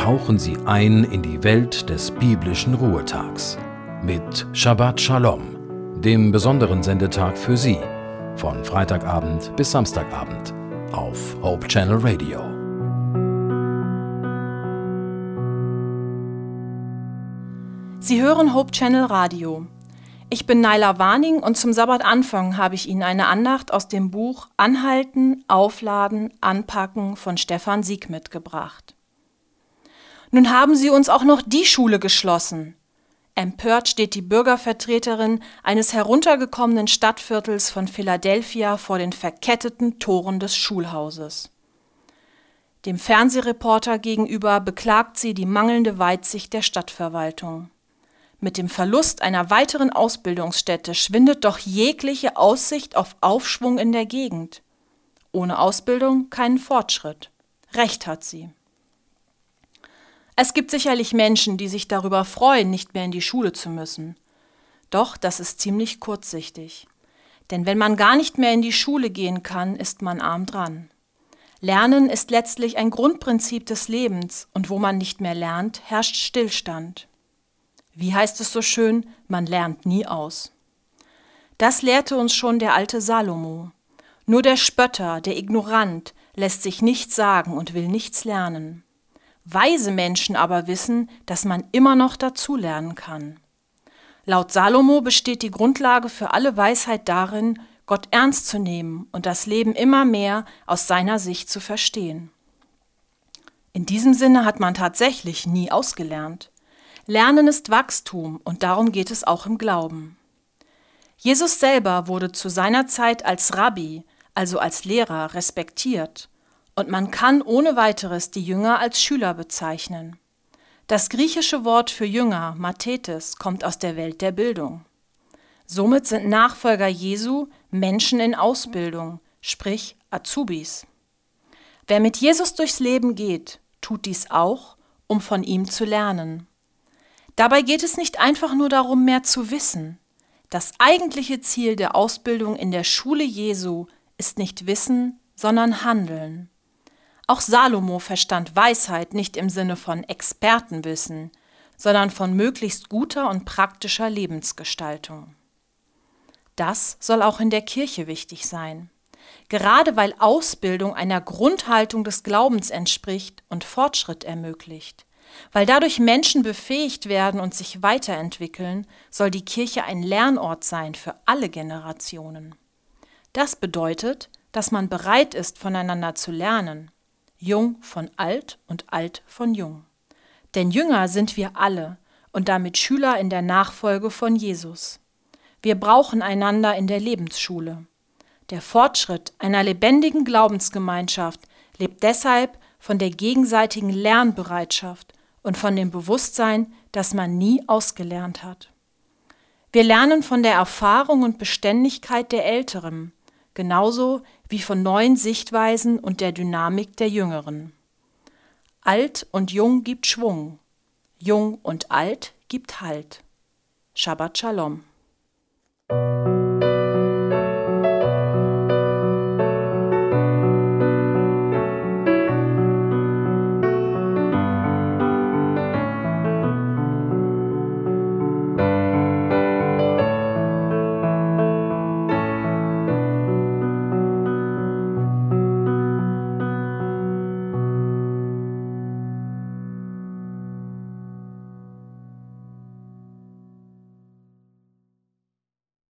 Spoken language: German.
tauchen Sie ein in die Welt des biblischen Ruhetags mit Shabbat Shalom, dem besonderen Sendetag für Sie, von Freitagabend bis Samstagabend auf Hope Channel Radio. Sie hören Hope Channel Radio. Ich bin Naila Warning und zum Sabbatanfang habe ich Ihnen eine Andacht aus dem Buch Anhalten, Aufladen, Anpacken von Stefan Sieg mitgebracht. Nun haben Sie uns auch noch die Schule geschlossen. Empört steht die Bürgervertreterin eines heruntergekommenen Stadtviertels von Philadelphia vor den verketteten Toren des Schulhauses. Dem Fernsehreporter gegenüber beklagt sie die mangelnde Weitsicht der Stadtverwaltung. Mit dem Verlust einer weiteren Ausbildungsstätte schwindet doch jegliche Aussicht auf Aufschwung in der Gegend. Ohne Ausbildung keinen Fortschritt. Recht hat sie. Es gibt sicherlich Menschen, die sich darüber freuen, nicht mehr in die Schule zu müssen. Doch das ist ziemlich kurzsichtig. Denn wenn man gar nicht mehr in die Schule gehen kann, ist man arm dran. Lernen ist letztlich ein Grundprinzip des Lebens, und wo man nicht mehr lernt, herrscht Stillstand. Wie heißt es so schön, man lernt nie aus. Das lehrte uns schon der alte Salomo. Nur der Spötter, der Ignorant, lässt sich nichts sagen und will nichts lernen. Weise Menschen aber wissen, dass man immer noch dazulernen kann. Laut Salomo besteht die Grundlage für alle Weisheit darin, Gott ernst zu nehmen und das Leben immer mehr aus seiner Sicht zu verstehen. In diesem Sinne hat man tatsächlich nie ausgelernt. Lernen ist Wachstum und darum geht es auch im Glauben. Jesus selber wurde zu seiner Zeit als Rabbi, also als Lehrer, respektiert und man kann ohne weiteres die Jünger als Schüler bezeichnen. Das griechische Wort für Jünger, Mathetes, kommt aus der Welt der Bildung. Somit sind Nachfolger Jesu Menschen in Ausbildung, sprich Azubis. Wer mit Jesus durchs Leben geht, tut dies auch, um von ihm zu lernen. Dabei geht es nicht einfach nur darum, mehr zu wissen. Das eigentliche Ziel der Ausbildung in der Schule Jesu ist nicht Wissen, sondern Handeln. Auch Salomo verstand Weisheit nicht im Sinne von Expertenwissen, sondern von möglichst guter und praktischer Lebensgestaltung. Das soll auch in der Kirche wichtig sein. Gerade weil Ausbildung einer Grundhaltung des Glaubens entspricht und Fortschritt ermöglicht. Weil dadurch Menschen befähigt werden und sich weiterentwickeln, soll die Kirche ein Lernort sein für alle Generationen. Das bedeutet, dass man bereit ist, voneinander zu lernen, jung von alt und alt von jung. Denn Jünger sind wir alle und damit Schüler in der Nachfolge von Jesus. Wir brauchen einander in der Lebensschule. Der Fortschritt einer lebendigen Glaubensgemeinschaft lebt deshalb von der gegenseitigen Lernbereitschaft und von dem Bewusstsein, dass man nie ausgelernt hat. Wir lernen von der Erfahrung und Beständigkeit der Älteren, genauso wie von neuen Sichtweisen und der Dynamik der Jüngeren. Alt und Jung gibt Schwung, Jung und Alt gibt Halt. Shabbat Shalom.